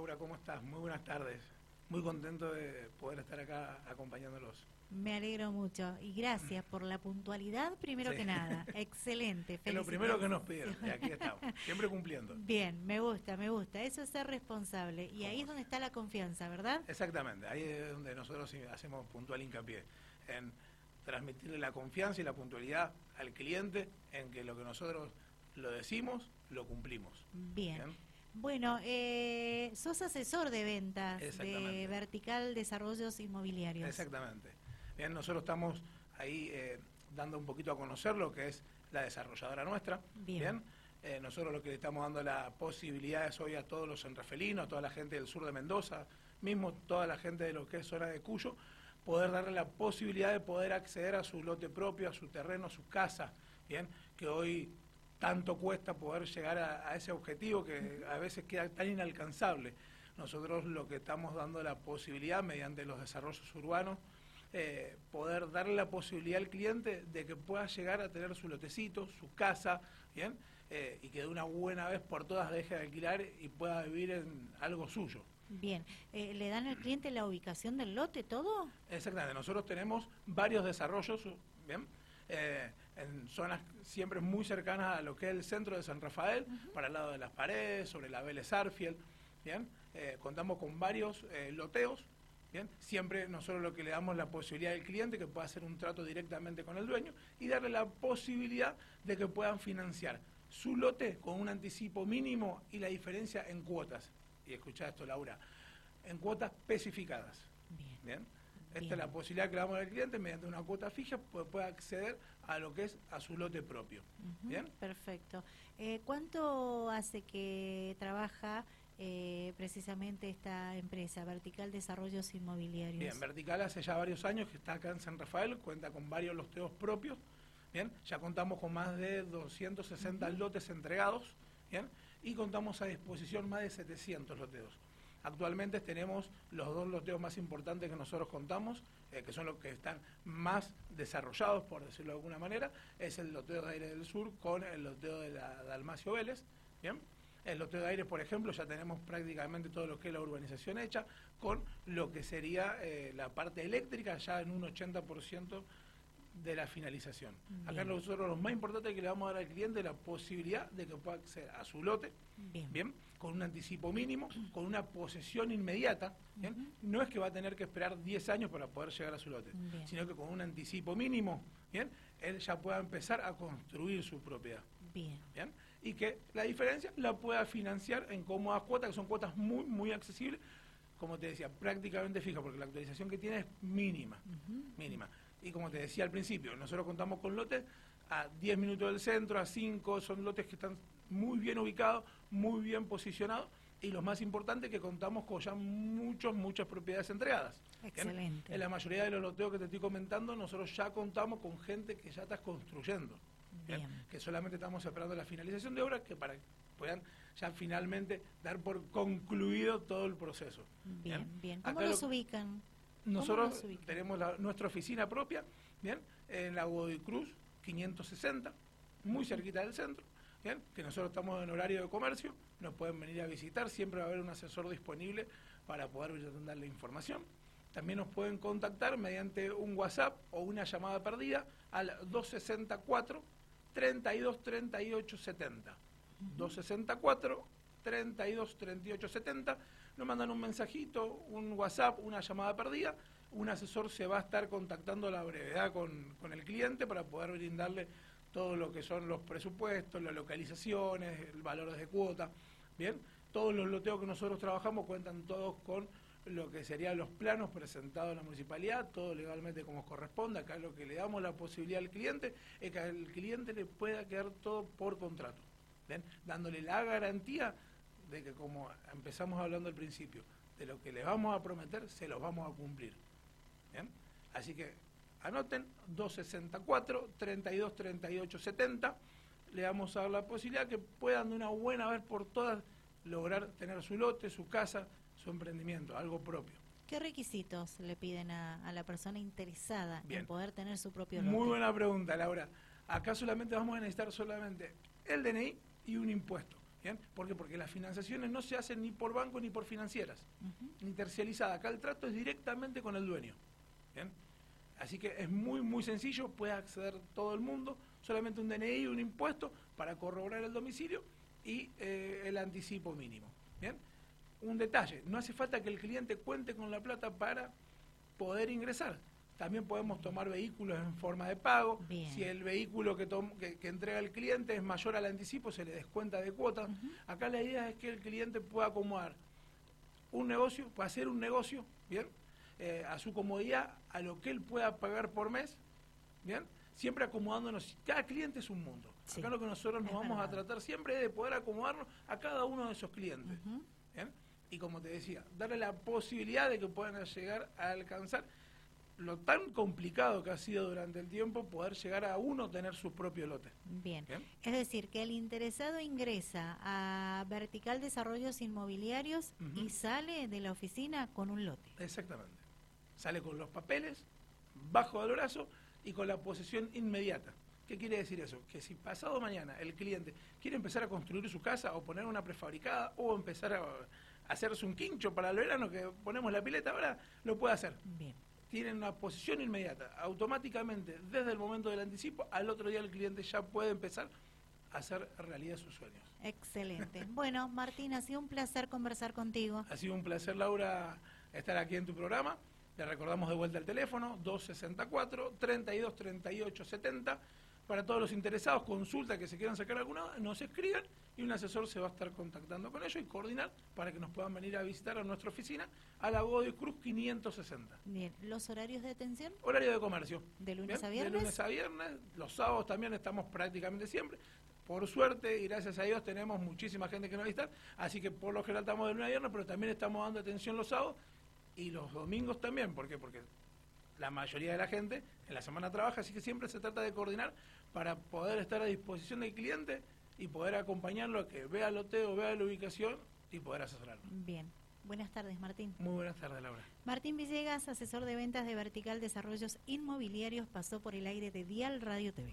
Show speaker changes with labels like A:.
A: Laura? ¿Cómo estás? Muy buenas tardes. Muy contento de poder estar acá acompañándolos.
B: Me alegro mucho y gracias por la puntualidad primero que nada. Excelente.
A: Es lo primero que nos pidieron y aquí estamos, siempre cumpliendo.
B: Bien, me gusta, me gusta. Eso es ser responsable y ahí es donde está la confianza, ¿verdad?
A: Exactamente, ahí es donde nosotros hacemos puntual hincapié en transmitirle la confianza y la puntualidad al cliente en que lo que nosotros lo decimos, lo cumplimos.
B: Bien. Bueno, eh, sos asesor de ventas de Vertical Desarrollos Inmobiliarios.
A: Exactamente. Bien, nosotros estamos ahí eh, dando un poquito a conocer lo que es la desarrolladora nuestra. Bien. Eh, nosotros lo que le estamos dando la posibilidad es hoy a todos los sanrafelinos, a toda la gente del sur de Mendoza, mismo toda la gente de lo que es zona de Cuyo, poder darle la posibilidad de poder acceder a su lote propio, a su terreno, a su casa, bien, que hoy tanto cuesta poder llegar a, ese objetivo que a veces queda tan inalcanzable. Nosotros lo que estamos dando la posibilidad mediante los desarrollos urbanos, eh, poder darle la posibilidad al cliente de que pueda llegar a tener su lotecito, su casa, bien, eh, y que de una buena vez por todas deje de alquilar y pueda vivir en algo suyo.
B: Bien, eh, ¿le dan al cliente la ubicación del lote, todo?
A: Exactamente, nosotros tenemos varios desarrollos, bien, eh, en zonas siempre muy cercanas a lo que es el centro de San Rafael, para el lado de las paredes, sobre la Vélez Arfiel, bien, eh, contamos con varios loteos, bien, siempre nosotros lo que le damos la posibilidad al cliente que pueda hacer un trato directamente con el dueño y darle la posibilidad de que puedan financiar su lote con un anticipo mínimo y la diferencia en cuotas y escuchá esto, Laura, en cuotas especificadas. Bien. Esta es la posibilidad que le damos al cliente mediante una cuota fija, pues puede acceder a lo que es a su lote propio. Bien.
B: Perfecto. Eh, ¿Cuánto hace que trabaja eh, precisamente esta empresa, Vertical Desarrollos Inmobiliarios?
A: Bien, Vertical hace ya varios años que está acá en San Rafael, cuenta con varios loteos propios. Bien, ya contamos con más de 260 lotes entregados. Bien, y contamos a disposición más de 700 loteos. Actualmente tenemos los dos loteos más importantes que nosotros contamos, eh, que son los que están más desarrollados, por decirlo de alguna manera, es el loteo de aire del sur con el loteo de la Dalmacio Vélez. Bien, el loteo de aire, por ejemplo, ya tenemos prácticamente todo lo que es la urbanización hecha, con lo que sería eh, la parte eléctrica ya en un 80% de la finalización. Acá nosotros lo más importante es que le vamos a dar al cliente la posibilidad de que pueda acceder a su lote, bien, con un anticipo mínimo, con una posesión inmediata. No es que va a tener que esperar 10 años para poder llegar a su lote, sino que con un anticipo mínimo, bien, él ya pueda empezar a construir su propiedad. Bien. bien. Y que la diferencia la pueda financiar en cómodas cuotas, que son cuotas muy, muy accesibles, como te decía, prácticamente fija, porque la actualización que tiene es mínima, mínima. Y como te decía al principio, nosotros contamos con lotes a 10 minutos del centro, a 5, son lotes que están muy bien ubicados, muy bien posicionados y lo más importante que contamos con ya muchos, muchas propiedades entregadas.
B: Excelente.
A: En la mayoría de los loteos que te estoy comentando, nosotros ya contamos con gente que ya está construyendo. Que solamente estamos esperando la finalización de obras que para que puedan ya finalmente dar por concluido todo el proceso.
B: Bien, bien. ¿Cómo los ubican?
A: Nosotros tenemos nuestra oficina propia, bien, en la Godoy Cruz 560, muy cerquita del centro, bien, que nosotros estamos en horario de comercio, nos pueden venir a visitar, siempre va a haber un asesor disponible para poder dar la información. También nos pueden contactar mediante un WhatsApp o una llamada perdida al 264 32 38 70. 264 32 38 70 nos mandan un mensajito, un WhatsApp, una llamada perdida, un asesor se va a estar contactando a la brevedad con, el cliente para poder brindarle todo lo que son los presupuestos, las localizaciones, el valor de cuota, bien, todos los loteos que nosotros trabajamos cuentan todos con lo que serían los planos presentados en la municipalidad, todo legalmente como corresponde. Acá lo que le damos la posibilidad al cliente es que al cliente le pueda quedar todo por contrato, ¿bien? dándole la garantía de que como empezamos hablando al principio, de lo que le vamos a prometer, se los vamos a cumplir. ¿Bien? Así que anoten 264 32 38 70. Le vamos a dar la posibilidad que puedan de una buena vez por todas lograr tener su lote, su casa, su emprendimiento, algo propio.
B: ¿Qué requisitos le piden a, la persona interesada en poder tener su propio lote?
A: Muy buena pregunta, Laura. Acá solamente vamos a necesitar solamente el DNI y un impuesto ¿Bien? ¿Por qué? Porque las financiaciones no se hacen ni por banco ni por financieras, ni tercializada. Acá el trato es directamente con el dueño. ¿Bien? Así que es muy, muy sencillo, puede acceder todo el mundo, solamente un DNI, un impuesto para corroborar el domicilio y eh, el anticipo mínimo. ¿Bien? Un detalle, no hace falta que el cliente cuente con la plata para poder ingresar. También podemos tomar vehículos en forma de pago. Si el vehículo que, que, entrega el cliente es mayor al anticipo, se le descuenta de cuota. Acá la idea es que el cliente pueda acomodar un negocio, pueda hacer un negocio, ¿bien? Eh, a su comodidad, a lo que él pueda pagar por mes, ¿bien? Siempre acomodándonos. Cada cliente es un mundo. Acá lo que nosotros nos vamos a tratar siempre es de poder acomodarnos a cada uno de esos clientes. ¿bien? Y como te decía, darle la posibilidad de que puedan llegar a alcanzar lo tan complicado que ha sido durante el tiempo poder llegar a uno tener su propio lote.
B: Bien. Es decir, que el interesado ingresa a Vertical Desarrollos Inmobiliarios y sale de la oficina con un lote.
A: Exactamente. Sale con los papeles, bajo del brazo y con la posesión inmediata. ¿Qué quiere decir eso? Que si pasado mañana el cliente quiere empezar a construir su casa o poner una prefabricada o empezar a hacerse un quincho para el verano que ponemos la pileta ahora, lo puede hacer. Bien tienen una posición inmediata. Automáticamente, desde el momento del anticipo, al otro día el cliente ya puede empezar a hacer realidad sus sueños.
B: Excelente. bueno, Martín, ha sido un placer conversar contigo.
A: Ha sido un placer, Laura, estar aquí en tu programa. Le recordamos de vuelta el teléfono, 264 32 38 70 para todos los interesados, consulta que se quieran sacar alguna, nos escriban y un asesor se va a estar contactando con ellos y coordinar para que nos puedan venir a visitar a nuestra oficina a la Godoy Cruz 560.
B: Bien, ¿los horarios de atención?
A: Horario de comercio.
B: ¿De lunes a viernes?
A: De lunes a viernes, los sábados también estamos prácticamente siempre. Por suerte y gracias a Dios tenemos muchísima gente que nos visita, así que por lo general estamos de lunes a viernes, pero también estamos dando atención los sábados y los domingos también. ¿Por qué? Porque la mayoría de la gente en la semana trabaja, así que siempre se trata de coordinar para poder estar a disposición del cliente y poder acompañarlo a que vea el loteo, vea la ubicación y poder asesorarlo.
B: Bien. Buenas tardes, Martín.
A: Muy buenas tardes, Laura.
B: Martín Villegas, asesor de ventas de Vertical Desarrollos Inmobiliarios, pasó por el aire de Dial Radio TV.